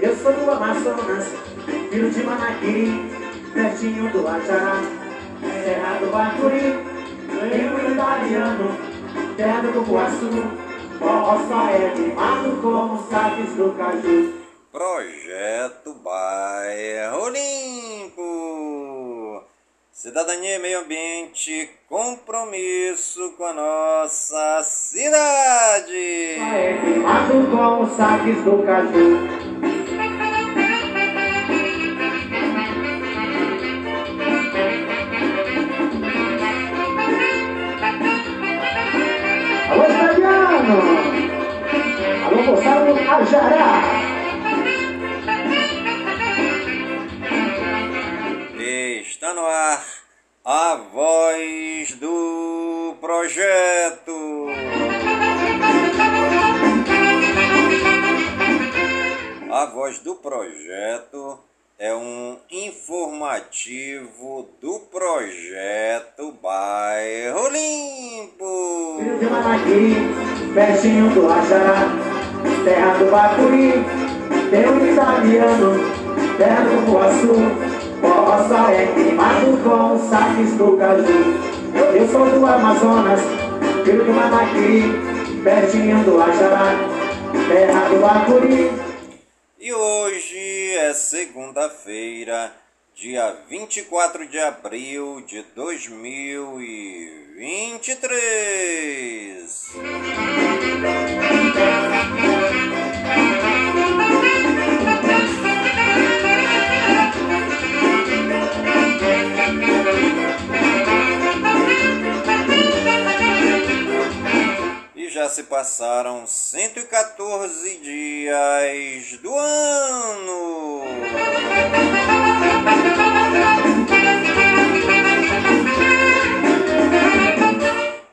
Eu sou do Amazonas, filho de Manaquiri, pertinho do Ajará, terra do Bacuri, lembro italiano, terra do Cupuaçu, forró só é queimado como saques do caju. Projeto Bairro Limpo. Cidadania e meio ambiente, compromisso com a nossa cidade. É queimado como saques do caju. Italiano! Alô, do Ajará! Está no ar a voz do projeto. A voz do projeto é um informativo do projeto Bairro Limpo. Filho de Manaqui, pertinho do Ajará, terra do Bacuri, tem um italiano, terra do Cupuaçu, é queimado com saques do caju. Eu sou do Amazonas, filho do Manaqui, pertinho do Ajará, terra do Bacuri, E hoje é segunda-feira, dia 24 de abril de 2023. E já se passaram 114 dias do ano.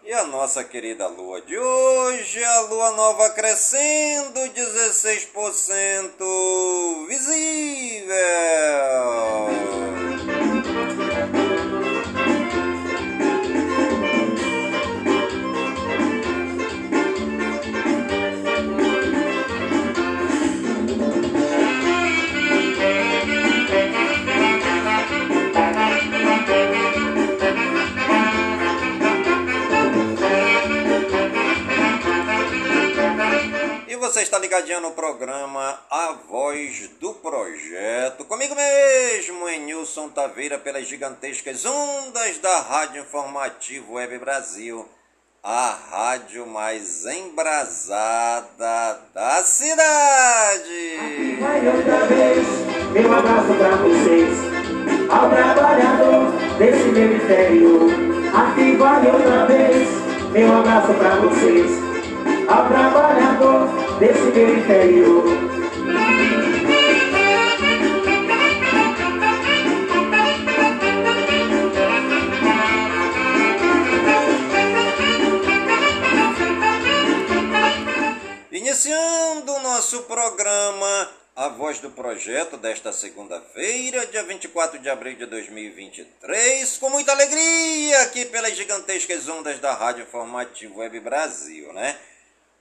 E a nossa querida lua de hoje, a lua nova crescendo 16% visível. Você está ligadinho no programa A Voz do Projeto. Comigo mesmo, em Nilson Taveira, pelas gigantescas ondas da Rádio Informativo Web Brasil. A rádio mais embrasada da cidade. vai outra vez, meu abraço pra vocês, ao trabalhador desse meu interior. Aqui vai outra vez, meu abraço pra vocês, ao trabalhador desse meu interior. Iniciando o nosso programa A Voz do Projeto desta segunda-feira, dia 24 de abril de 2023, com muita alegria aqui pelas gigantescas ondas da Rádio Informativo Web Brasil, né?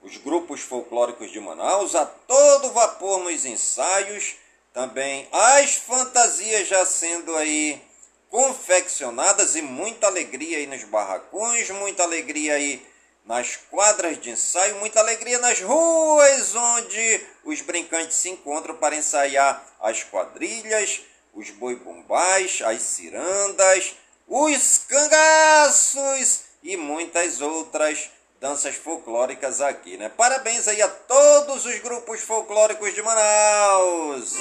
Os grupos folclóricos de Manaus a todo vapor nos ensaios, também as fantasias já sendo aí confeccionadas e muita alegria aí nos barracões, muita alegria aí nas quadras de ensaio, muita alegria nas ruas onde os brincantes se encontram para ensaiar as quadrilhas, os boi-bumbás, as cirandas, os cangaços e muitas outras danças folclóricas aqui, né? Parabéns aí a todos os grupos folclóricos de Manaus.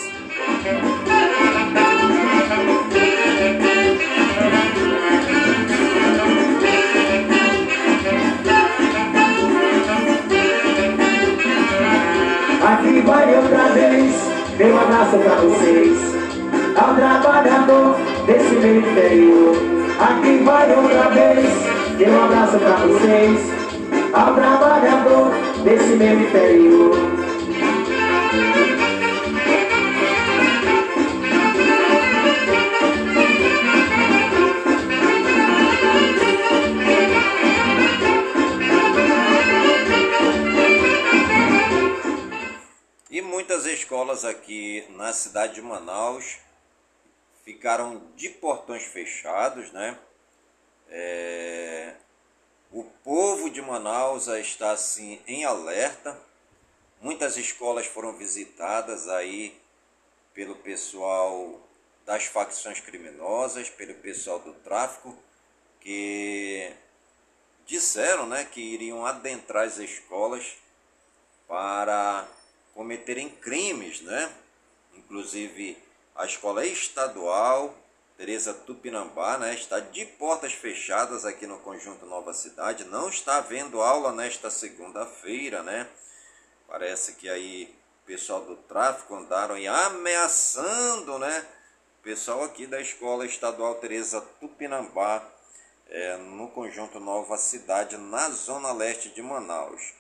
Aqui vai outra vez, meu abraço pra vocês, ao trabalhador desse meu interior. Aqui vai outra vez, meu abraço pra vocês, ao trabalhador desse meu interior. E muitas escolas aqui na cidade de Manaus ficaram de portões fechados, né? É, o povo de Manaus está assim em alerta. Muitas escolas foram visitadas aí pelo pessoal das facções criminosas, pelo pessoal do tráfico, que disseram né, que iriam adentrar as escolas para cometerem crimes, né? Inclusive a escola estadual Teresa Tupinambá né, está de portas fechadas aqui no Conjunto Nova Cidade. Não está havendo aula nesta segunda-feira, né? Parece que aí o pessoal do tráfico andaram ameaçando, né? O pessoal aqui da Escola Estadual Teresa Tupinambá, é, no Conjunto Nova Cidade, na zona leste de Manaus.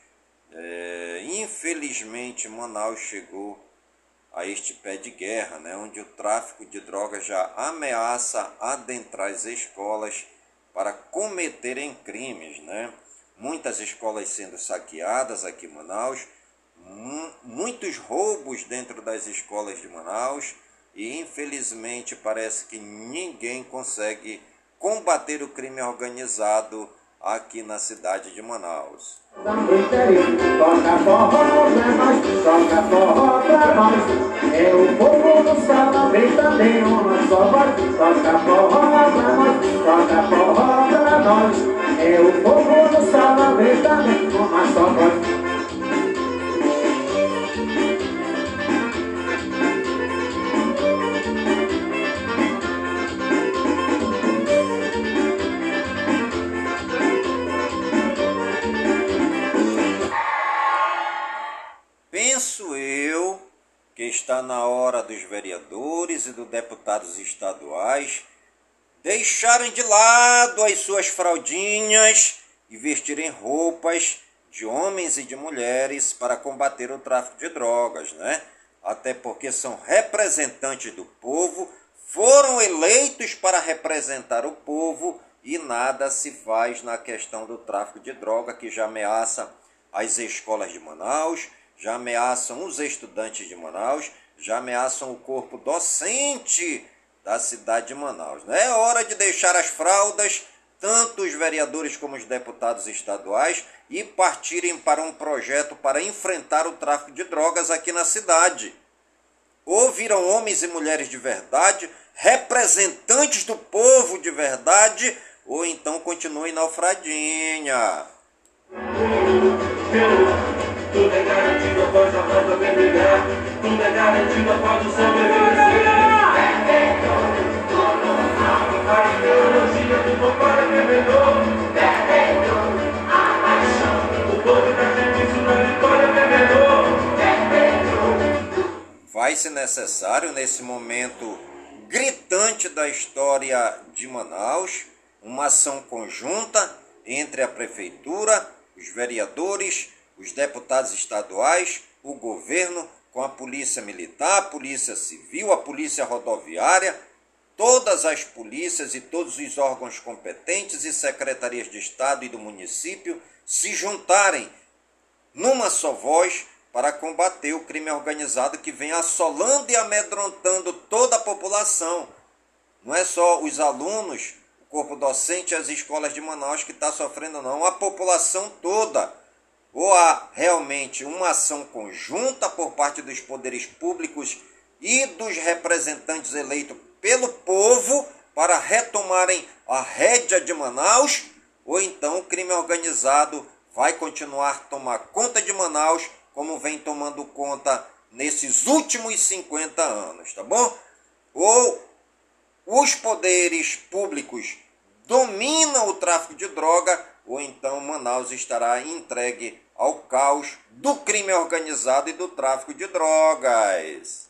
É, infelizmente, Manaus chegou a este pé de guerra, né, onde o tráfico de drogas já ameaça adentrar as escolas para cometerem crimes. Né? Muitas escolas sendo saqueadas aqui em Manaus, muitos roubos dentro das escolas de Manaus e infelizmente parece que ninguém consegue combater o crime organizado aqui na cidade de Manaus. É o povo do vem também uma só voz. Está na hora dos vereadores e dos deputados estaduais deixarem de lado as suas fraldinhas e vestirem roupas de homens e de mulheres para combater o tráfico de drogas, né? Até porque são representantes do povo, foram eleitos para representar o povo e nada se faz na questão do tráfico de droga que já ameaça as escolas de Manaus, já ameaçam os estudantes de Manaus, já ameaçam o corpo docente da cidade de Manaus. Não é hora de deixar as fraldas, tanto os vereadores como os deputados estaduais, e partirem para um projeto para enfrentar o tráfico de drogas aqui na cidade. Ou viram homens e mulheres de verdade, representantes do povo de verdade, ou então continuem na alfradinha. Tudo é garantido após a roda vermelha. Tudo é garantido após o. Perfeito, tudo mal. A do papai revelou. Perfeito, a paixão. Povo na vitória revelou. Perfeito. Vai ser necessário nesse momento gritante da história de Manaus uma ação conjunta entre a prefeitura, os vereadores, os deputados estaduais, o governo, com a polícia militar, a polícia civil, a polícia rodoviária, todas as polícias e todos os órgãos competentes e secretarias de Estado e do município se juntarem numa só voz para combater o crime organizado que vem assolando e amedrontando toda a população. Não é só os alunos, o corpo docente e as escolas de Manaus que está sofrendo, não, a população toda ou há realmente uma ação conjunta por parte dos poderes públicos e dos representantes eleitos pelo povo para retomarem a rédea de Manaus, ou então o crime organizado vai continuar a tomar conta de Manaus como vem tomando conta nesses últimos 50 anos, tá bom? Ou os poderes públicos dominam o tráfico de droga, ou então Manaus estará entregue ao caos do crime organizado e do tráfico de drogas.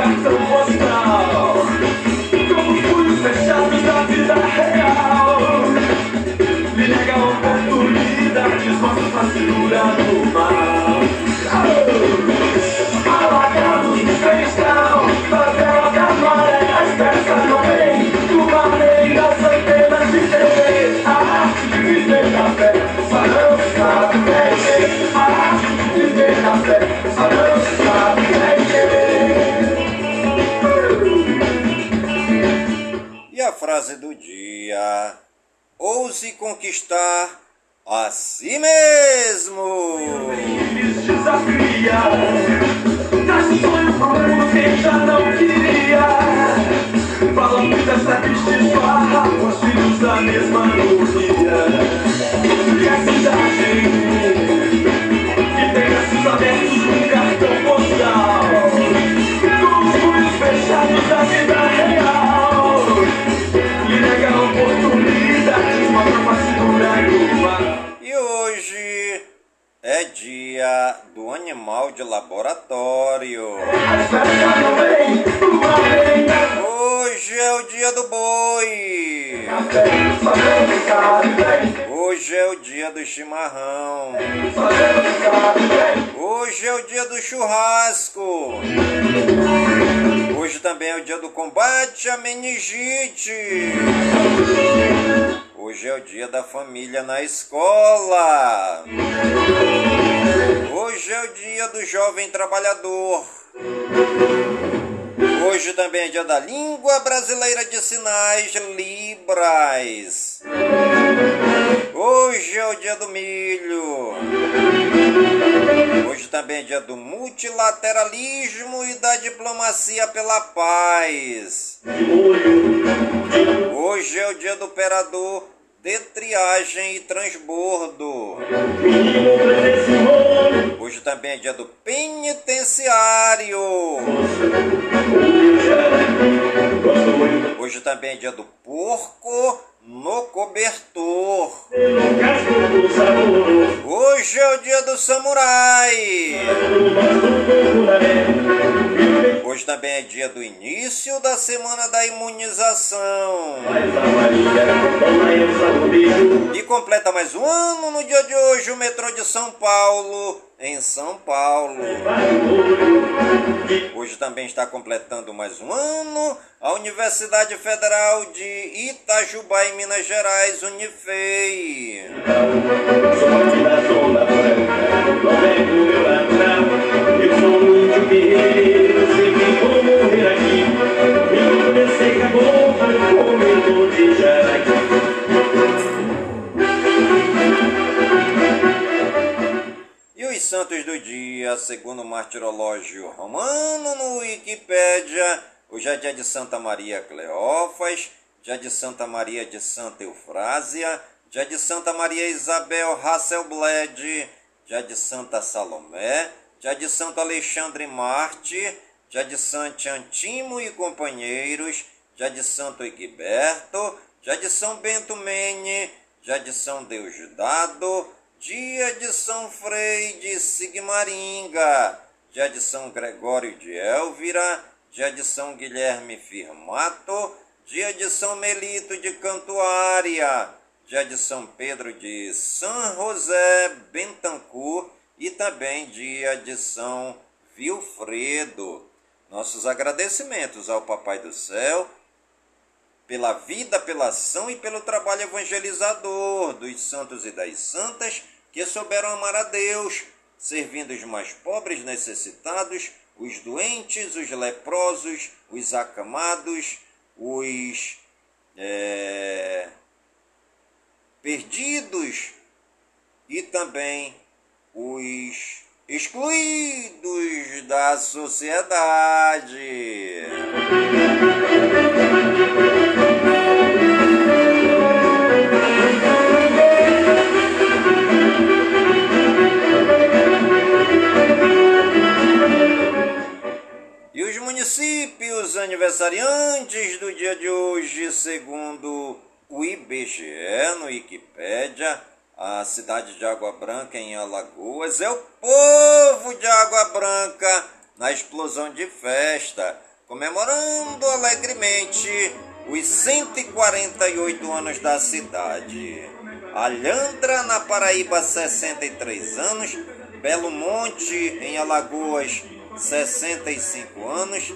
Cartão postal. Com os punhos fechados da vida real. Me nega oportunidades, mostra a cintura do mal. Frase do dia: Ouse conquistar a si mesmo. Desafia Traz sonho mundo quem já não queria. Fala esbarra Os filhos da mesma E a cidade Que tem abertos é dia do animal de laboratório. Hoje é o dia do boi. Hoje é o dia do chimarrão. Hoje é o dia do churrasco. Hoje também é o dia do combate à meningite. Hoje é o dia da família na escola. Hoje é o dia do jovem trabalhador. Hoje também é dia da língua brasileira de sinais Libras. Hoje é o dia do milho. Hoje também é dia do multilateralismo e da diplomacia pela paz. Hoje é o dia do operador de triagem e transbordo. Hoje também é dia do penitenciário. Hoje também é dia do porco no cobertor. Hoje é o dia do samurai. Hoje também é dia do início da semana da imunização. E completa mais um ano no dia de hoje o metrô de São Paulo, em São Paulo. Hoje também está completando mais um ano a Universidade Federal de Itajubá, em Minas Gerais, Unifei. Santos do dia, segundo o martirológio romano no Wikipédia, hoje é dia de Santa Maria Cleófas, dia de Santa Maria de Santa Eufrásia, dia de Santa Maria Isabel Hasselblad, dia de Santa Salomé, dia de Santo Alexandre Marte, dia de Santo Antimo e companheiros, dia de Santo Egberto, dia de São Bento Mene, dia de São Deusdado, dia de São Frei de Sigmaringa, dia de São Gregório de Elvira, dia de São Guilherme Firmato, dia de São Melito de Cantuária, dia de São Pedro de São José Bentancur e também dia de São Vilfredo. Nossos agradecimentos ao Papai do Céu pela vida, pela ação e pelo trabalho evangelizador dos santos e das santas que souberam amar a Deus, servindo os mais pobres necessitados, os doentes, os leprosos, os acamados, os é, perdidos e também os excluídos da sociedade. Municípios aniversariantes do dia de hoje, segundo o IBGE no Wikipédia, a cidade de Água Branca em Alagoas é o povo de Água Branca na explosão de festa, comemorando alegremente os 148 anos da cidade. Alhandra, na Paraíba, 63 anos. Belo Monte, em Alagoas, 65 anos.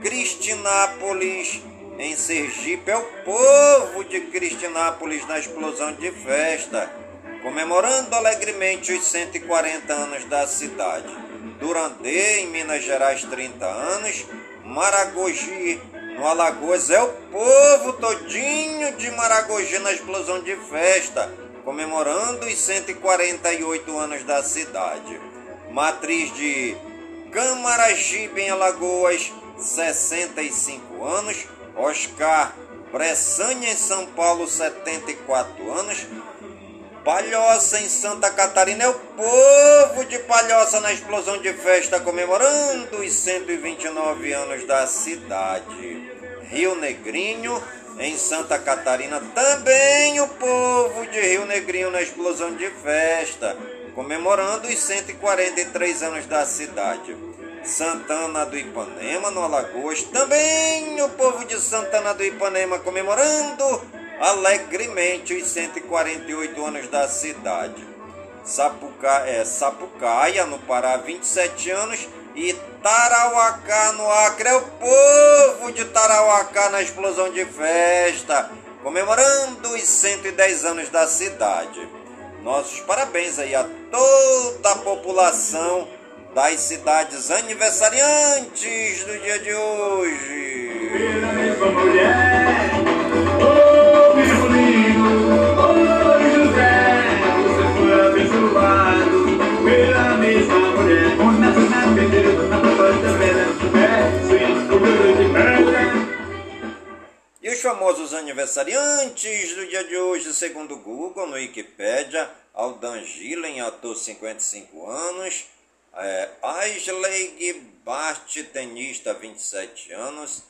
Cristinápolis, em Sergipe, é o povo de Cristinápolis na explosão de festa comemorando alegremente os 140 anos da cidade. Durandê, em Minas Gerais, 30 anos. Maragogi, no Alagoas, é o povo todinho de Maragogi na explosão de festa, comemorando os 148 anos da cidade. Matriz de Camaragibe, em Alagoas, 65 anos. Oscar Bressanha, em São Paulo, 74 anos. Palhoça em Santa Catarina é o povo de Palhoça na explosão de festa comemorando os 129 anos da cidade. Rio Negrinho em Santa Catarina também o povo de Rio Negrinho na explosão de festa comemorando os 143 anos da cidade. Santana do Ipanema no Alagoas também o povo de Santana do Ipanema comemorando alegremente os 148 anos da cidade. Sapuca, é, Sapucaia, no Pará, 27 anos. E Tarauacá, no Acre, é o povo de Tarauacá na explosão de festa, comemorando os 110 anos da cidade. Nossos parabéns aí a toda a população das cidades aniversariantes do dia de hoje. E os famosos aniversariantes do dia de hoje, segundo o Google, no Wikipedia, Aldan Gillen, ator 55 anos, é, Aisley Bart, tenista 27 anos,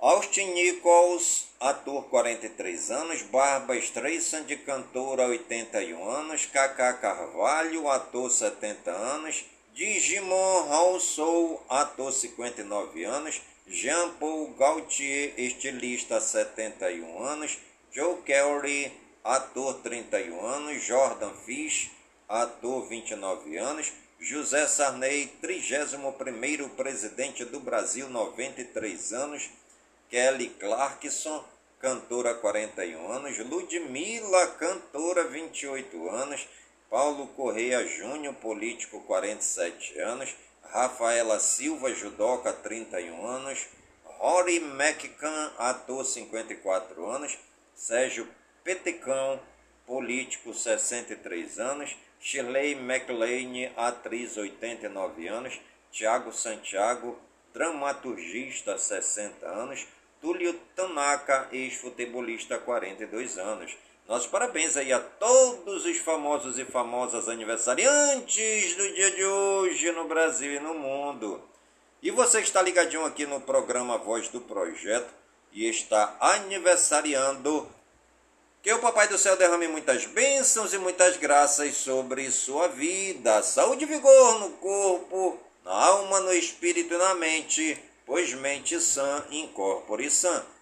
Austin Nichols, ator 43 anos, Barba Streisand, cantora 81 anos, Kaká Carvalho, ator 70 anos, Digimon Rousseau, ator 59 anos, Jean-Paul Gaultier, estilista 71 anos, Joe Kelly, ator 31 anos, Jordan Fish, ator 29 anos, José Sarney, 31º presidente do Brasil, 93 anos, Kelly Clarkson, cantora 41 anos, Ludmila, cantora 28 anos, Paulo Correia Júnior, político 47 anos, Rafaela Silva, judoca 31 anos, Rory McCann, ator 54 anos, Sérgio Petecão, político 63 anos, Shirley McLean, atriz 89 anos, Tiago Santiago, dramaturgista 60 anos, Túlio Tanaka, ex-futebolista, 42 anos. Nossos parabéns aí a todos os famosos e famosas aniversariantes do dia de hoje no Brasil e no mundo. E você está ligadinho aqui no programa Voz do Projeto e está aniversariando. Que o Papai do Céu derrame muitas bênçãos e muitas graças sobre sua vida. Saúde e vigor no corpo, na alma, no espírito e na mente pois mente sã, incorpore sã.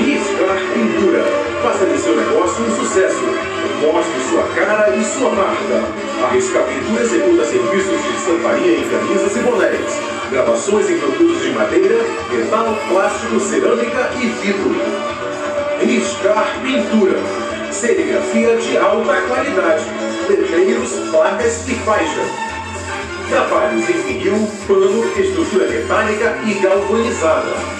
Iscar Pintura. Faça de seu negócio um sucesso. Mostre sua cara e sua marca. A Riscar Pintura executa serviços de estamparia em camisas e bonés. Gravações em produtos de madeira, metal, plástico, cerâmica e vidro. Riscar Pintura. Serigrafia de alta qualidade. Letreiros, placas e faixas. Trabalhos em vinil, pano, estrutura metálica e galvanizada.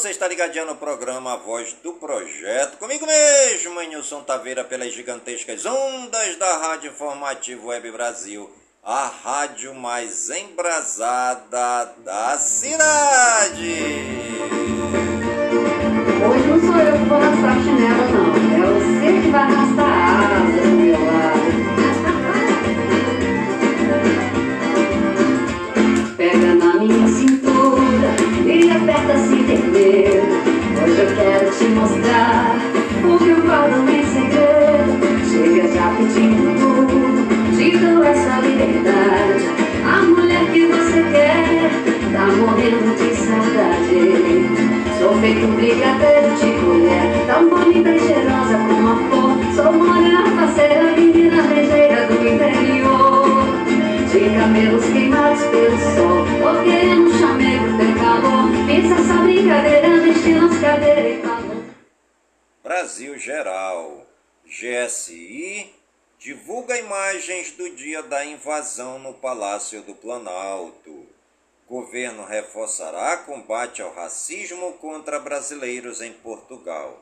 Você está ligadinho no programa A Voz do Projeto. Comigo mesmo, Nilson Taveira, pelas gigantescas ondas da Rádio Informativo Web Brasil. A rádio mais embrasada da cidade. Hoje não sou eu que vou arrastar a chinela, não. É você que vai arrastar GSI divulga imagens do dia da invasão no Palácio do Planalto. Governo reforçará combate ao racismo contra brasileiros em Portugal.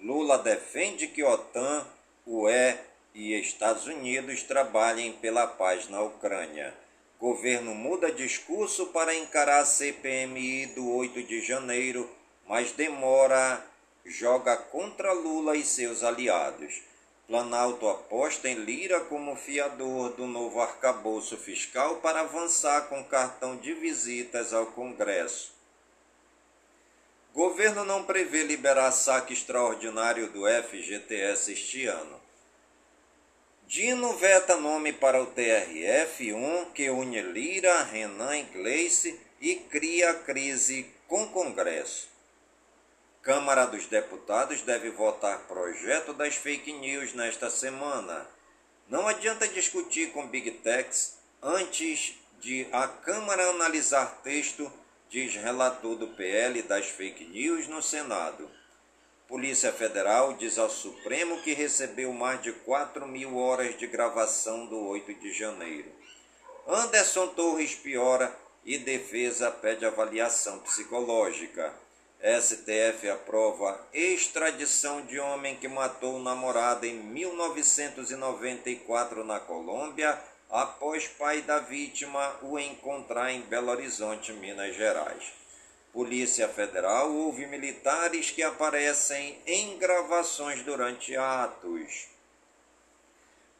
Lula defende que OTAN, UE e Estados Unidos trabalhem pela paz na Ucrânia. Governo muda discurso para encarar a CPMI do 8 de janeiro, mas demora, joga contra Lula e seus aliados. Planalto aposta em Lira como fiador do novo arcabouço fiscal para avançar com cartão de visitas ao Congresso. Governo não prevê liberar saque extraordinário do FGTS este ano. Dino veta nome para o TRF1 que une Lira, Renan e Gleice e cria crise com Congresso. Câmara dos Deputados deve votar projeto das fake news nesta semana. Não adianta discutir com Big Techs antes de a Câmara analisar texto, diz relator do PL das fake news no Senado. Polícia Federal diz ao Supremo que recebeu mais de 4 mil horas de gravação do 8 de janeiro. Anderson Torres piora e defesa pede avaliação psicológica. STF aprova extradição de homem que matou namorada em 1994 na Colômbia, após pai da vítima o encontrar em Belo Horizonte, Minas Gerais. Polícia Federal ouve militares que aparecem em gravações durante atos.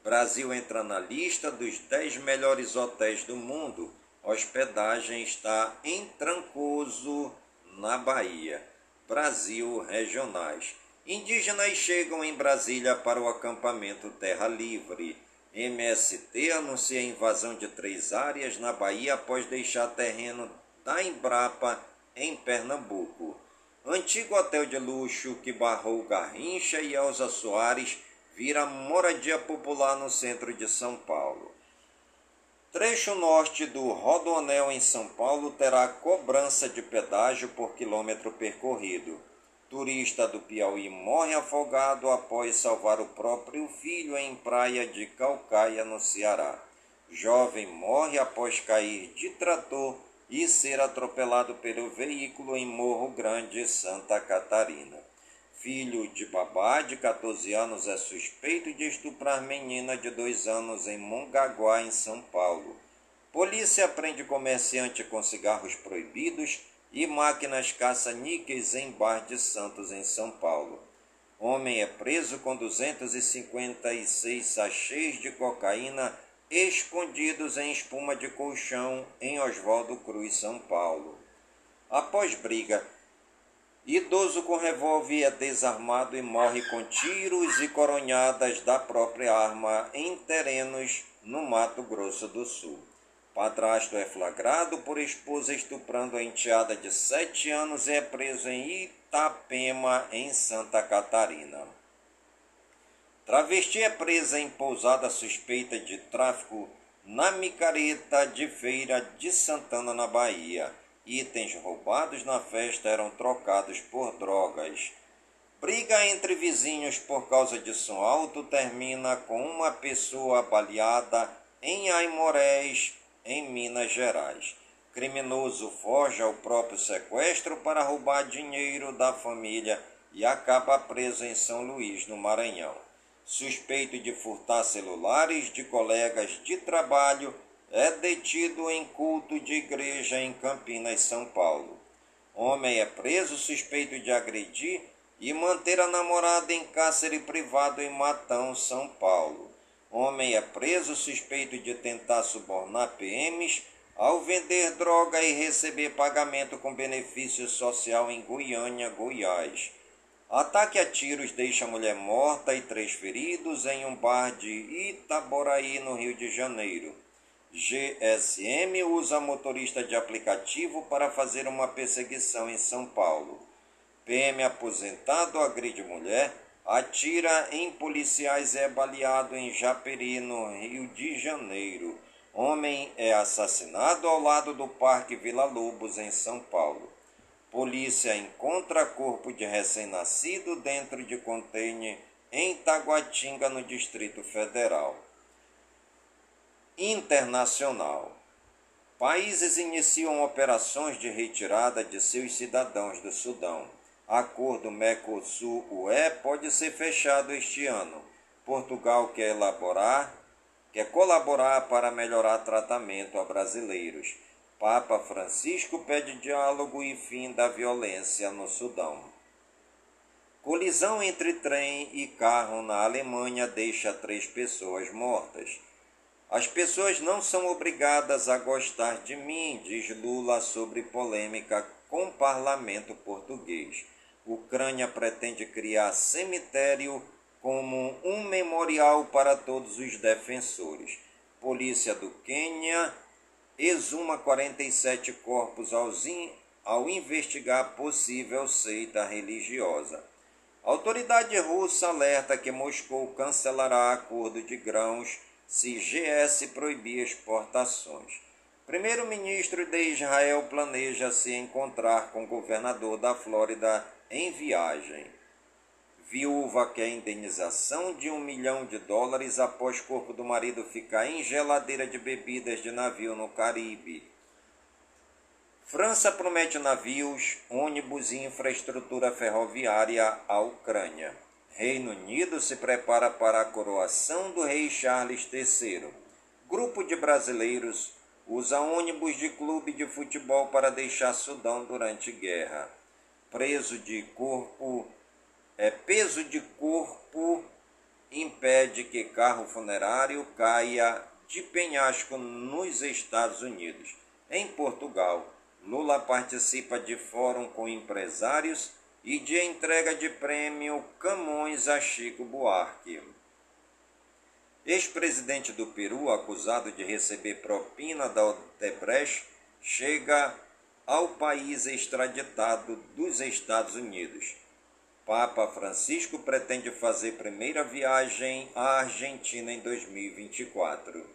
Brasil entra na lista dos 10 melhores hotéis do mundo. Hospedagem está em Trancoso, na Bahia. Brasil regionais. Indígenas chegam em Brasília para o acampamento Terra Livre. MST anuncia invasão de três áreas na Bahia após deixar terreno da Embrapa em Pernambuco. Antigo hotel de luxo que barrou Garrincha e Elza Soares vira moradia popular no centro de São Paulo. Trecho norte do Rodoanel em São Paulo terá cobrança de pedágio por quilômetro percorrido. Turista do Piauí morre afogado após salvar o próprio filho em praia de Calcaia, no Ceará. Jovem morre após cair de trator e ser atropelado pelo veículo em Morro Grande, Santa Catarina. Filho de babá de 14 anos é suspeito de estuprar menina de 2 anos em Mongaguá, em São Paulo. Polícia prende comerciante com cigarros proibidos e máquinas caça-níqueis em Bar de Santos, em São Paulo. Homem é preso com 256 sachês de cocaína escondidos em espuma de colchão em Oswaldo Cruz, São Paulo. Após briga, idoso com revólver é desarmado e morre com tiros e coronhadas da própria arma em terrenos no Mato Grosso do Sul. Padrasto é flagrado por esposa estuprando a enteada de sete anos e é preso em Itapema, em Santa Catarina. Travesti é presa em pousada suspeita de tráfico na micareta de feira de Santana, na Bahia. Itens roubados na festa eram trocados por drogas. Briga entre vizinhos por causa de som alto termina com uma pessoa baleada em Aimorés, em Minas Gerais. Criminoso foge ao próprio sequestro para roubar dinheiro da família e acaba preso em São Luís, no Maranhão. Suspeito de furtar celulares de colegas de trabalho, é detido em culto de igreja em Campinas, São Paulo. Homem é preso suspeito de agredir e manter a namorada em cárcere privado em Matão, São Paulo. Homem é preso suspeito de tentar subornar PMs ao vender droga e receber pagamento com benefício social em Goiânia, Goiás. Ataque a tiros deixa mulher morta e três feridos em um bar de Itaboraí, no Rio de Janeiro. GSM usa motorista de aplicativo para fazer uma perseguição em São Paulo. PM aposentado agride mulher atira em policiais e é baleado em Japeri, no Rio de Janeiro. Homem é assassinado ao lado do Parque Vila Lobos, em São Paulo. Polícia encontra corpo de recém-nascido dentro de container em Taguatinga, no Distrito Federal. Internacional. Países iniciam operações de retirada de seus cidadãos do Sudão. Acordo Mercosul-UE pode ser fechado este ano. Portugal quer elaborar, quer colaborar para melhorar tratamento a brasileiros. Papa Francisco pede diálogo e fim da violência no Sudão. Colisão entre trem e carro na Alemanha deixa três pessoas mortas. As pessoas não são obrigadas a gostar de mim, diz Lula sobre polêmica com parlamento português. Ucrânia pretende criar cemitério como um memorial para todos os defensores. Polícia do Quênia exuma 47 corpos ao investigar possível seita religiosa. Autoridade russa alerta que Moscou cancelará acordo de grãos se GS proibir exportações. Primeiro-ministro de Israel planeja se encontrar com o governador da Flórida em viagem. Viúva quer indenização de um milhão de dólares após corpo do marido ficar em geladeira de bebidas de navio no Caribe. França promete navios, ônibus e infraestrutura ferroviária à Ucrânia. Reino Unido se prepara para a coroação do rei Charles III. Grupo de brasileiros usa ônibus de clube de futebol para deixar Sudão durante guerra preso de corpo, é, peso de corpo impede que carro funerário caia de penhasco nos Estados Unidos. Em Portugal, Lula participa de fórum com empresários e de entrega de prêmio Camões a Chico Buarque. Ex-presidente do Peru, acusado de receber propina da Odebrecht, chega ao país extraditado dos Estados Unidos. Papa Francisco pretende fazer primeira viagem à Argentina em 2024.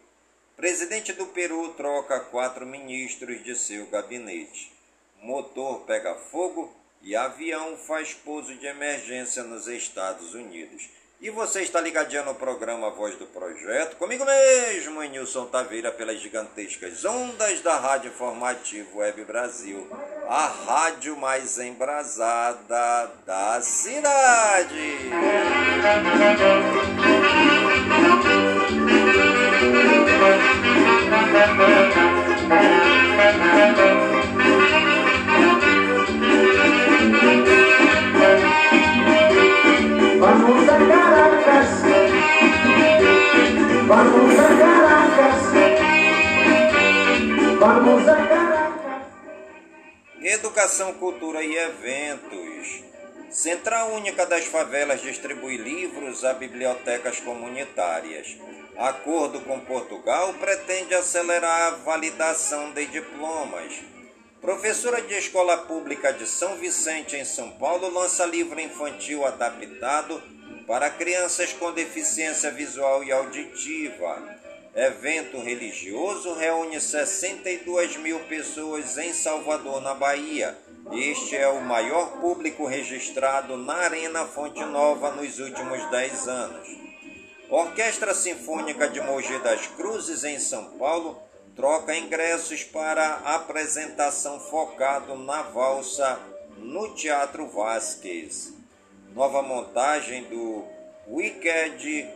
Presidente do Peru troca quatro ministros de seu gabinete. Motor pega fogo e avião faz pouso de emergência nos Estados Unidos. E você está ligadinho no programa Voz do Projeto, comigo mesmo, Nilson Taveira, pelas gigantescas ondas da Rádio Informativo Web Brasil, a rádio mais embrasada da cidade. Central Única das Favelas distribui livros a bibliotecas comunitárias. Acordo com Portugal pretende acelerar a validação de diplomas. Professora de escola pública de São Vicente, em São Paulo, lança livro infantil adaptado para crianças com deficiência visual e auditiva. Evento religioso reúne 62 mil pessoas em Salvador, na Bahia. Este é o maior público registrado na Arena Fonte Nova nos últimos 10 anos. Orquestra Sinfônica de Mogi das Cruzes, em São Paulo, troca ingressos para apresentação focado na valsa no Teatro Vasquez. Nova montagem do Wicked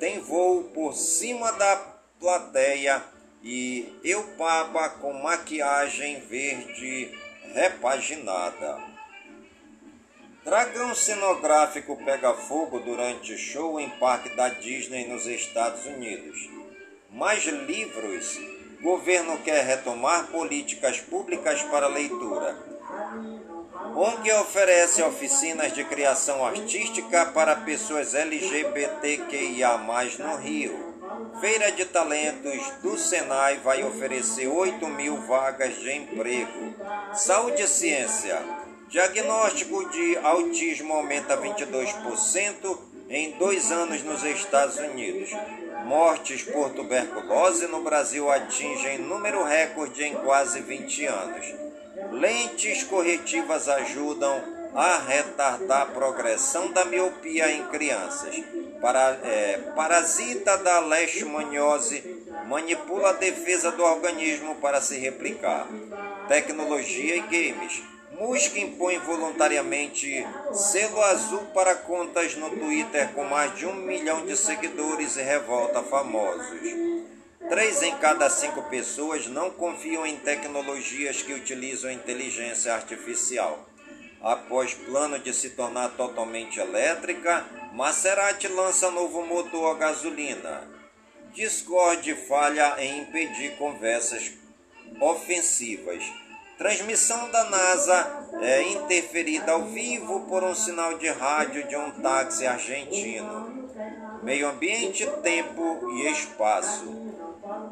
tem voo por cima da plateia e eu papa com maquiagem verde repaginada. Dragão cenográfico pega fogo durante show em parque da Disney nos Estados Unidos. Mais livros. Governo quer retomar políticas públicas para leitura. ONG oferece oficinas de criação artística para pessoas LGBTQIA+, no Rio. Feira de Talentos do Senai vai oferecer 8 mil vagas de emprego. Saúde e Ciência. Diagnóstico de autismo aumenta 22% em dois anos nos Estados Unidos. Mortes por tuberculose no Brasil atingem número recorde em quase 20 anos. Lentes corretivas ajudam a retardar a progressão da miopia em crianças. Para, é, parasita da leishmaniose manipula a defesa do organismo para se replicar. Tecnologia e games. Musk impõe voluntariamente selo azul para contas no Twitter com mais de um milhão de seguidores e revolta famosos. Três em cada cinco pessoas não confiam em tecnologias que utilizam inteligência artificial. Após plano de se tornar totalmente elétrica, Maserati lança novo motor a gasolina. Discord falha em impedir conversas ofensivas. Transmissão da NASA é interferida ao vivo por um sinal de rádio de um táxi argentino. Meio ambiente, tempo e espaço.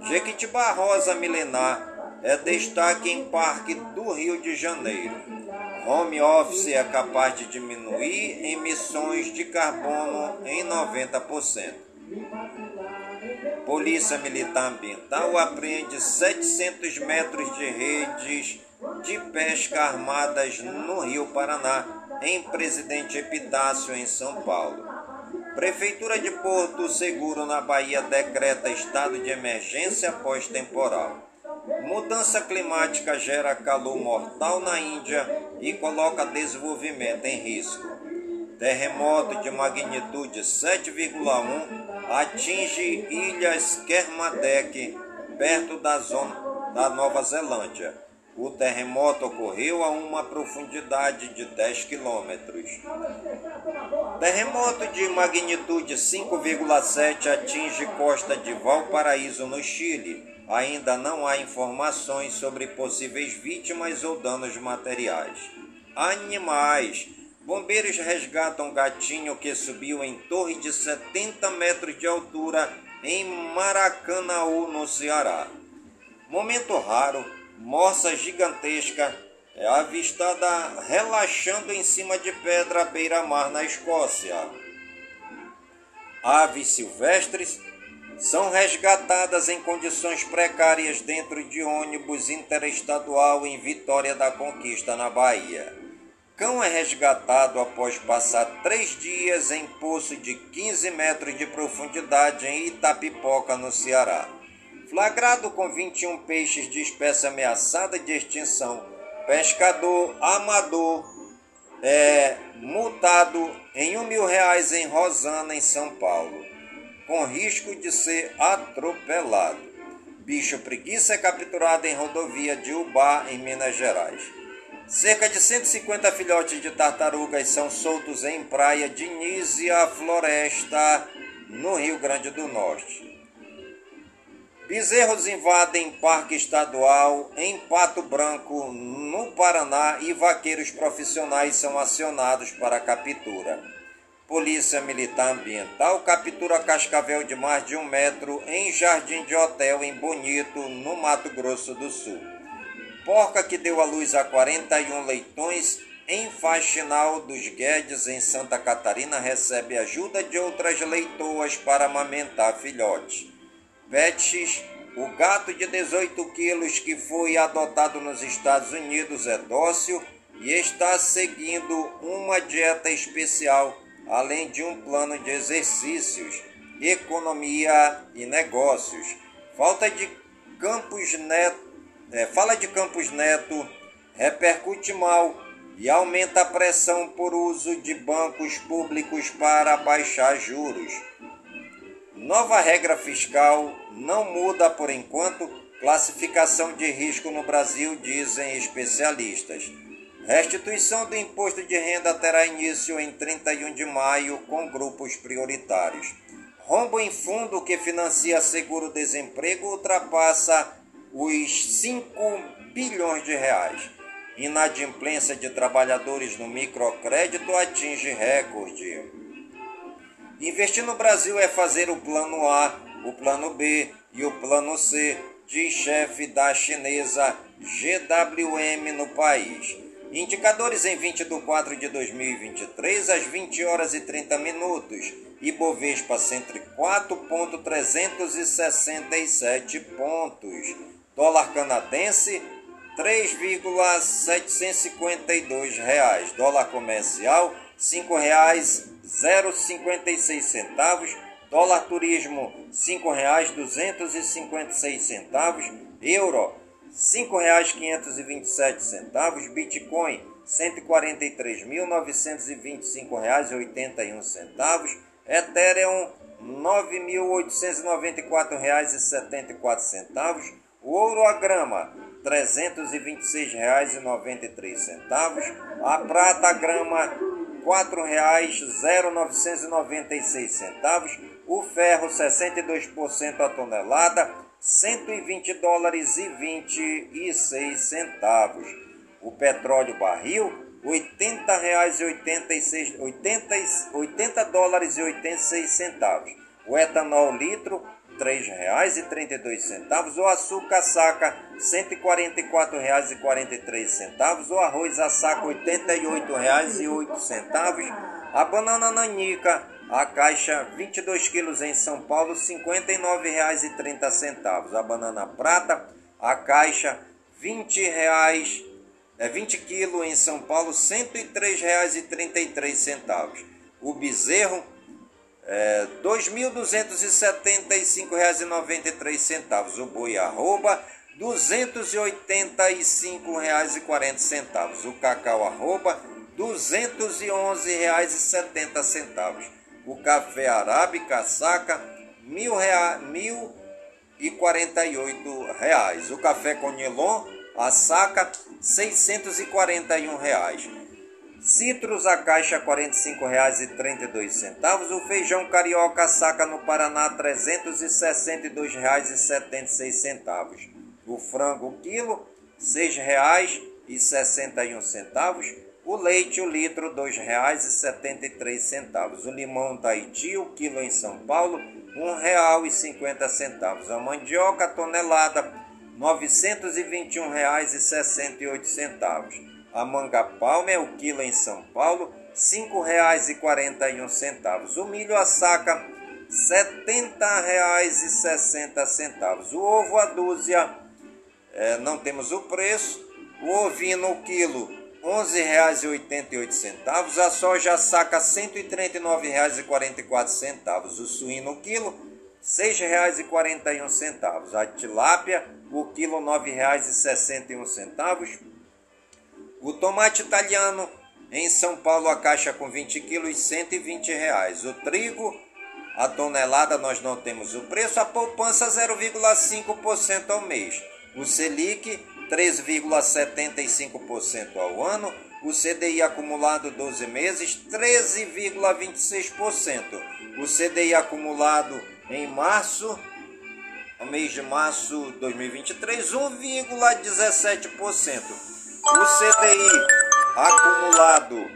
Jequitibá Rosa Milenar é destaque em Parque do Rio de Janeiro. Home office é capaz de diminuir emissões de carbono em 90%. Polícia Militar Ambiental apreende 700 metros de redes de pesca armadas no Rio Paraná, em Presidente Epitácio, em São Paulo. Prefeitura de Porto Seguro, na Bahia, decreta estado de emergência pós-temporal. Mudança climática gera calor mortal na Índia e coloca desenvolvimento em risco. Terremoto de magnitude 7,1 atinge ilhas Kermadec, perto da zona da Nova Zelândia. O terremoto ocorreu a uma profundidade de 10 quilômetros. Terremoto de magnitude 5,7 atinge costa de Valparaíso, no Chile. Ainda não há informações sobre possíveis vítimas ou danos materiais. Animais. Bombeiros resgatam gatinho que subiu em torre de 70 metros de altura em Maracanaú, no Ceará. Momento raro morsa gigantesca é avistada relaxando em cima de pedra à beira-mar na Escócia. Aves silvestres são resgatadas em condições precárias dentro de ônibus interestadual em Vitória da Conquista, na Bahia. Cão é resgatado após passar três dias em poço de 15 metros de profundidade em Itapipoca, no Ceará. Flagrado com 21 peixes de espécie ameaçada de extinção, pescador amador é multado em um mil reais em Rosana, em São Paulo, com risco de ser atropelado. Bicho preguiça é capturado em rodovia de Ubá, em Minas Gerais. Cerca de 150 filhotes de tartarugas são soltos em praia de Nízia Floresta, no Rio Grande do Norte. Bezerros invadem parque estadual em Pato Branco, no Paraná, e vaqueiros profissionais são acionados para captura. Polícia Militar Ambiental captura cascavel de mais de um metro em jardim de hotel em Bonito, no Mato Grosso do Sul. Porca que deu à luz a 41 leitões em Faxinal dos Guedes, em Santa Catarina, recebe ajuda de outras leitoas para amamentar filhotes. Pets, o gato de 18 quilos que foi adotado nos Estados Unidos é dócil e está seguindo uma dieta especial além de um plano de exercícios, economia e negócios. Falta de Campos Neto, é, fala de Campos Neto repercute mal e aumenta a pressão por uso de bancos públicos para baixar juros. Nova regra fiscal não muda por enquanto classificação de risco no Brasil, dizem especialistas. Restituição do imposto de renda terá início em 31 de maio com grupos prioritários. Rombo em fundo que financia seguro-desemprego ultrapassa os 5 bilhões de reais. Inadimplência de trabalhadores no microcrédito atinge recorde. Investir no Brasil é fazer o plano A, o plano B e o plano C, diz chefe da chinesa GWM no país. Indicadores em 20 de 4 de 2023, às 20 horas e 30 minutos. Ibovespa 104.367 pontos. Dólar canadense 3,752 reais. Dólar comercial cinco reais 0,56 centavos. Dólar turismo cinco reais 256 centavos. Euro sete centavos, Bitcoin um centavos, Ethereum quatro centavos, o ouro a grama três centavos, a prata a grama seis centavos, o ferro sessenta e dois por cento a tonelada 120 dólares e 26 centavos. O petróleo barril, 80 reais e 86, 80, 80 dólares e 86 centavos. O etanol litro, R$ reais e 32 centavos. O açúcar saca, R$ 144,43. O arroz a saca, R$ 88,08. A banana nanica, a caixa 22 quilos em São Paulo, R$ 59,30. A banana prata, a caixa 20 reais, é 20 quilos em São Paulo, R$ 103,33. O bezerro, é, R$ 2.275,93. O boi arroba, R$ 285,40. O cacau arroba, R$ 211,70 o café arábica saca mil, rea, mil e quarenta e oito reais. O café conilon a saca seiscentos e quarenta e um reais. Citros a caixa R$ 45,32. O feijão carioca saca no Paraná R$ 362,76. O frango quilo R$ 6,61. O leite, o litro, R$ 2,73. O limão Tahiti, o quilo em São Paulo, R$ 1,50. A mandioca, tonelada, R$ 921,68. A manga palma é o quilo em São Paulo, R$ 5,41. O milho a saca, R$ 70,60. O ovo a dúzia, é, não temos o preço. O ovino, o quilo, R$ 11,88. A soja saca R$ 139,44. O suíno, o quilo, R$ 6,41. A tilápia, o quilo, R$ 9,61. O tomate italiano, em São Paulo, a caixa com 20 quilos, 120 reais. O trigo, a tonelada, nós não temos o preço. A poupança, 0,5% ao mês. O Selic, 3,75% ao ano, o CDI acumulado 12 meses 13,26%. O CDI acumulado em março mês de março de 2023, 1,17%. O CDI acumulado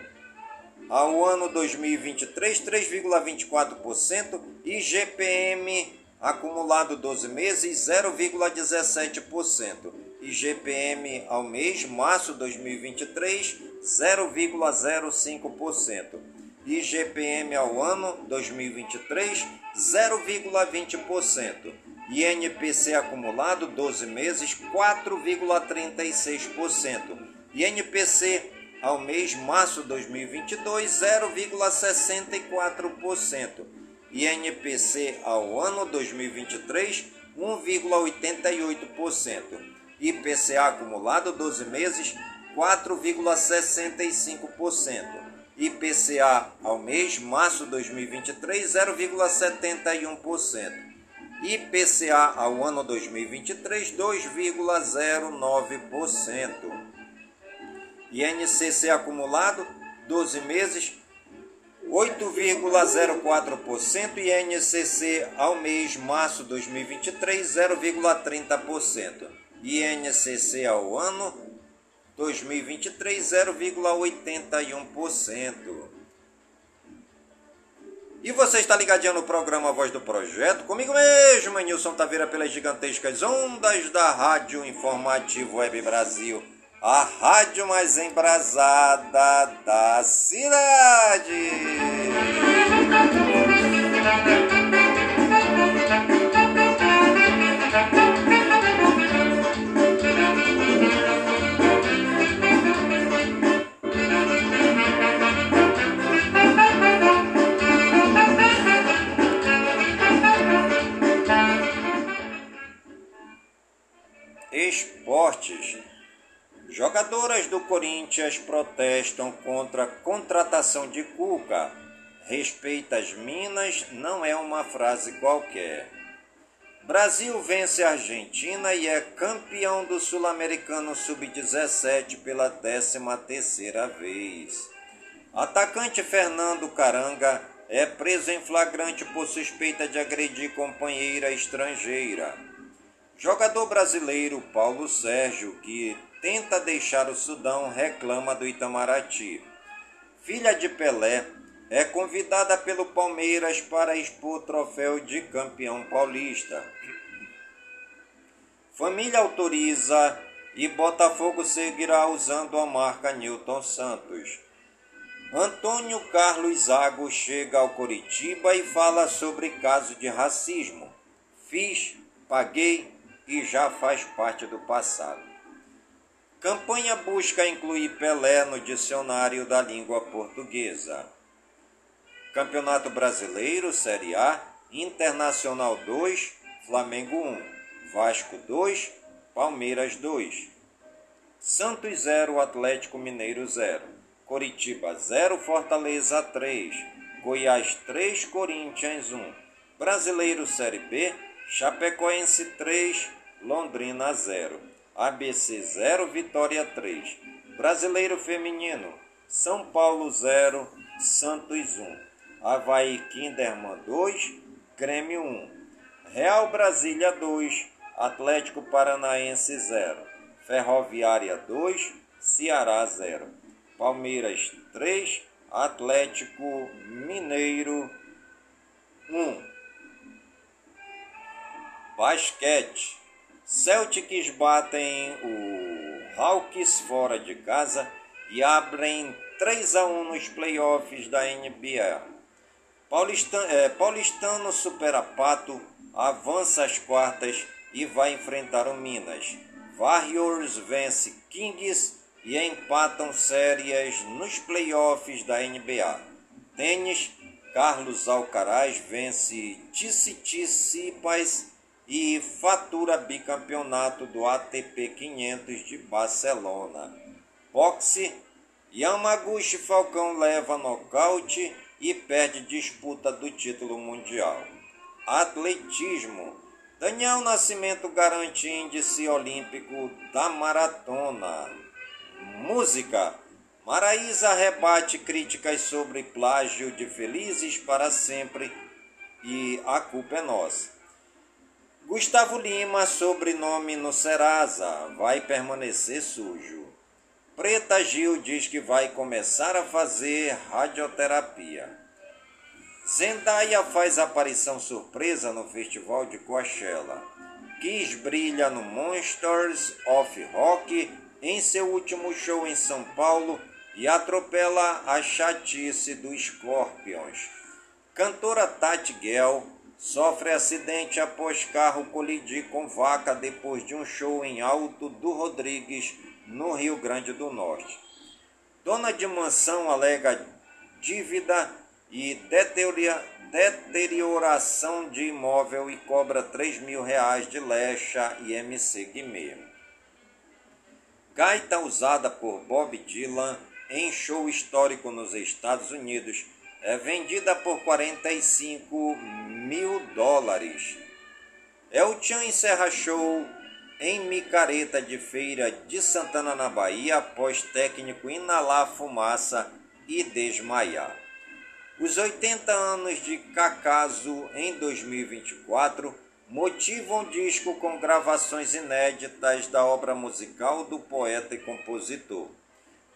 ao ano 2023, 3,24% e GPM acumulado 12 meses, 0,17%. E GPM ao mês, março 2023, 0,05%. E GPM ao ano 2023, 0,20%. E NPC acumulado 12 meses, 4,36%. E NPC ao mês março 2022, 0,64%. INPC ao ano 2023, 1,88%. IPCA acumulado 12 meses, 4,65%. IPCA ao mês, março 2023, 0,71%. IPCA ao ano 2023, 2,09%. INCC acumulado 12 meses, 8,04% e INCC ao mês março 2023 0,30%. INCC ao ano 2023 0,81%. E você está ligadinho no programa Voz do Projeto, comigo mesmo, Nilson Taveira, pelas gigantescas ondas da Rádio Informativo Web Brasil a rádio mais embrasada da cidade. Corinthians protestam contra a contratação de Cuca. Respeita as Minas não é uma frase qualquer. Brasil vence a Argentina e é campeão do Sul-Americano Sub-17 pela 13 terceira vez. Atacante Fernando Caranga é preso em flagrante por suspeita de agredir companheira estrangeira. Jogador brasileiro Paulo Sérgio, que tenta deixar o Sudão, reclama do Itamaraty. Filha de Pelé é convidada pelo Palmeiras para expor o troféu de campeão paulista. Família autoriza e Botafogo seguirá usando a marca Newton Santos. Antônio Carlos Zago chega ao Coritiba e fala sobre caso de racismo. Fiz, paguei e já faz parte do passado. Campanha busca incluir Pelé no dicionário da língua portuguesa. Campeonato Brasileiro, Série A, Internacional 2, Flamengo 1, Vasco 2, Palmeiras 2. Santos 0, Atlético Mineiro 0. Coritiba 0, Fortaleza 3. Goiás 3, Corinthians 1. Brasileiro Série B, Chapecoense 3, Londrina 0. ABC 0, Vitória 3. Brasileiro Feminino, São Paulo 0, Santos 1. Havaí Kinderman 2, Grêmio 1. Real Brasília 2, Atlético Paranaense 0. Ferroviária 2, Ceará 0. Palmeiras 3, Atlético Mineiro 1. Basquete. Celtics batem o Hawks fora de casa e abrem 3 a 1 nos playoffs da NBA. Paulistano, é, Paulistano supera Pato, avança às quartas e vai enfrentar o Minas. Warriors vence Kings e empatam séries nos playoffs da NBA. Tênis, Carlos Alcaraz vence Tsitsipas e fatura bicampeonato do ATP 500 de Barcelona. Boxe, Yamaguchi Falcão leva nocaute e perde disputa do título mundial. Atletismo, Daniel Nascimento garante índice olímpico da maratona. Música, Maraísa rebate críticas sobre plágio de Felizes para Sempre e A Culpa é Nossa. Gustavo Lima, sobrenome no Serasa, vai permanecer sujo. Preta Gil diz que vai começar a fazer radioterapia. Zendaya faz aparição surpresa no festival de Coachella. Kiss brilha no Monsters of Rock em seu último show em São Paulo e atropela a chatice do Scorpions. Cantora Tati Gell sofre acidente após carro colidir com vaca depois de um show em Alto do Rodrigues, no Rio Grande do Norte. Dona de mansão alega dívida e deterioração de imóvel e cobra 3 mil reais de lecha e MC Guimê. Gaita usada por Bob Dylan em show histórico nos Estados Unidos é vendida por 45 mil dólares. El Chan encerra show em micareta de feira de Santana na Bahia após técnico inalar fumaça e desmaiar. Os 80 anos de Cacaso em 2024 motivam um disco com gravações inéditas da obra musical do poeta e compositor.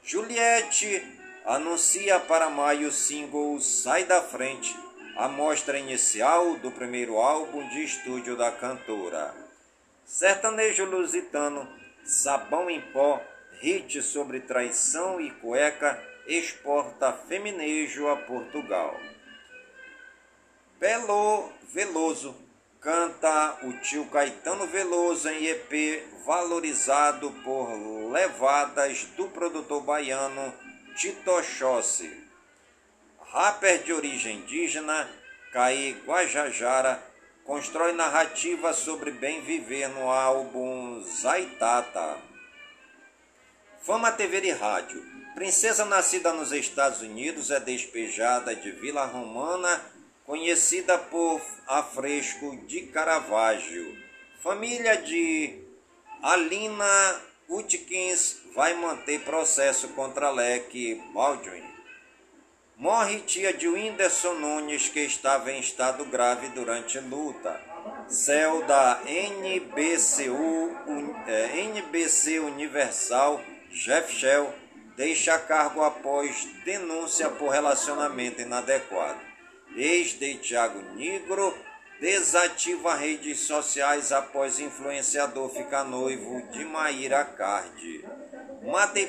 Juliette anuncia para maio o single Sai da Frente, a mostra inicial do primeiro álbum de estúdio da cantora. Sertanejo lusitano, Sabão em Pó, hit sobre traição e cueca, exporta feminejo a Portugal. Belo Veloso canta o tio Caetano Veloso em EP valorizado por levadas do produtor baiano Tito Chossi. Rapper de origem indígena, Caí Guajajara, constrói narrativa sobre bem viver no álbum Zaitata. Fama TV e rádio. Princesa nascida nos Estados Unidos é despejada de Vila Romana, conhecida por afresco de Caravaggio. Família de Alina Utkins vai manter processo contra Leque Baldwin. Morre tia de Whindersson Nunes, que estava em estado grave durante luta. Céu da NBCU, NBC Universal, Jeff Shell, deixa cargo após denúncia por relacionamento inadequado. Ex de Thiago Negro desativa redes sociais após influenciador ficar noivo de Maíra Cardi. Matei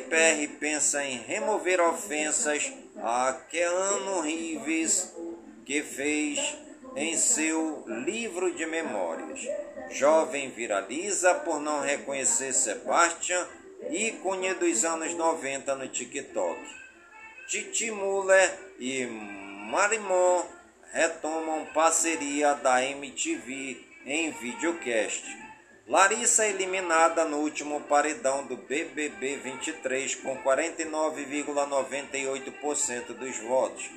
pensa em remover ofensas a Keanu Reeves, que fez em seu livro de memórias. Jovem viraliza por não reconhecer Sebastian, ícone dos anos 90 no TikTok. Titi Muller e Marimon retomam parceria da MTV em videocast. Larissa eliminada no último paredão do BBB 23 com 49,98% dos votos.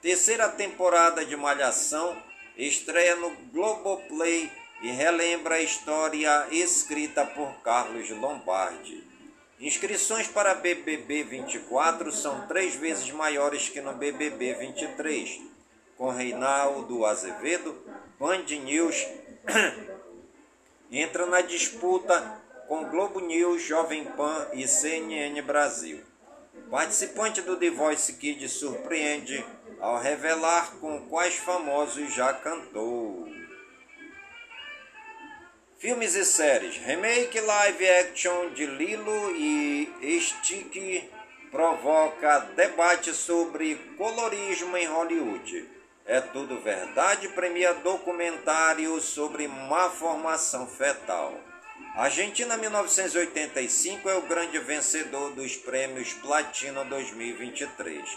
Terceira temporada de Malhação estreia no Globoplay e relembra a história escrita por Carlos Lombardi. Inscrições para BBB 24 são três vezes maiores que no BBB 23 com Reinaldo Azevedo, Band News entra na disputa com Globo News, Jovem Pan e CNN Brasil. Participante do The Voice Kids surpreende ao revelar com quais famosos já cantou. Filmes e séries. Remake live action de Lilo e Stick provoca debate sobre colorismo em Hollywood. É Tudo Verdade premia documentário sobre má formação fetal. Argentina 1985 é o grande vencedor dos prêmios Platino 2023.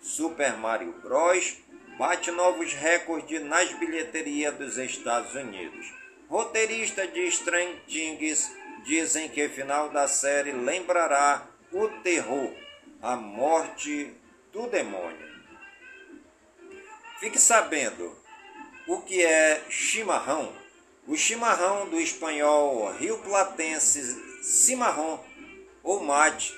Super Mario Bros. bate novos recordes nas bilheterias dos Estados Unidos. Roteirista de Stranger Things dizem que o final da série lembrará o terror, a morte do demônio. Fique sabendo o que é chimarrão. O chimarrão do espanhol rio platense cimarrão ou mate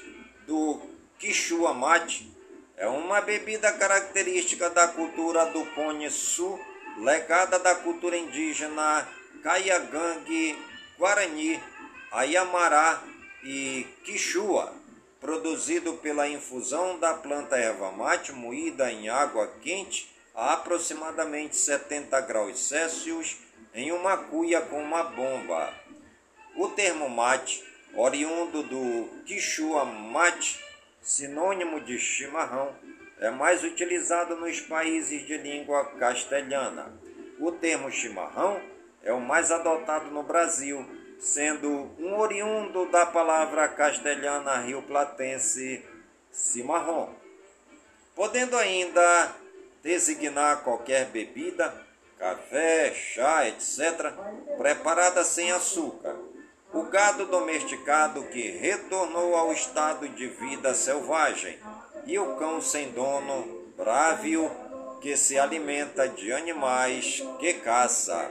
do quichua mate é uma bebida característica da cultura do Cone Sul, legada da cultura indígena Caiagangue, Guarani, Ayamará e Quixua, produzido pela infusão da planta erva mate moída em água quente a aproximadamente 70 graus Celsius em uma cuia com uma bomba. O termo mate, oriundo do Quixua mate, sinônimo de chimarrão, é mais utilizado nos países de língua castelhana. O termo chimarrão é o mais adotado no Brasil, sendo um oriundo da palavra castelhana rio-platense cimarrão, podendo ainda designar qualquer bebida, café, chá, etc., preparada sem açúcar. O gado domesticado que retornou ao estado de vida selvagem e o cão sem dono, brávio, que se alimenta de animais que caça.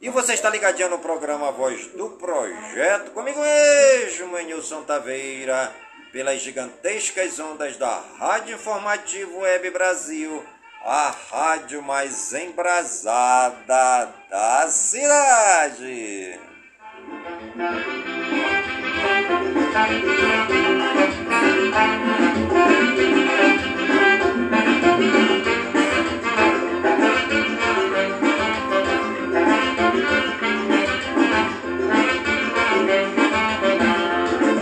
E você está ligadinho no programa Voz do Projeto, comigo mesmo, Nilson Taveira, pelas gigantescas ondas da Rádio Informativo Web Brasil, a rádio mais embrasada da cidade.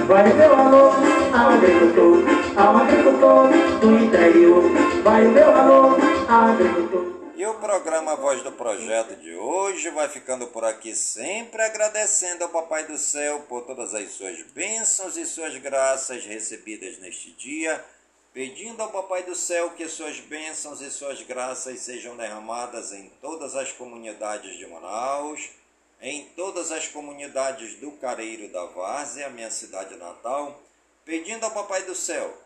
Vai o meu alô ao agricultor, ao agricultor do interior. Vai o meu agricultor. E o programa Voz do Projeto de hoje vai ficando por aqui, sempre agradecendo ao Papai do Céu por todas as suas bênçãos e suas graças recebidas neste dia, pedindo ao Papai do Céu que suas bênçãos e suas graças sejam derramadas em todas as comunidades de Manaus em todas as comunidades do Careiro da Várzea, minha cidade natal, pedindo ao Papai do Céu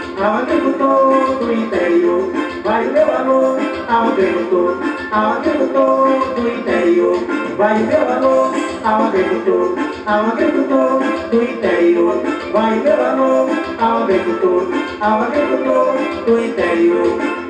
ao agricultor do interior. Vai o meu alô ao agricultor, ao agricultor do interior. Vai o meu alô ao agricultor, ao agricultor do interior. Vai o meu alô ao agricultor, ao agricultor do interior.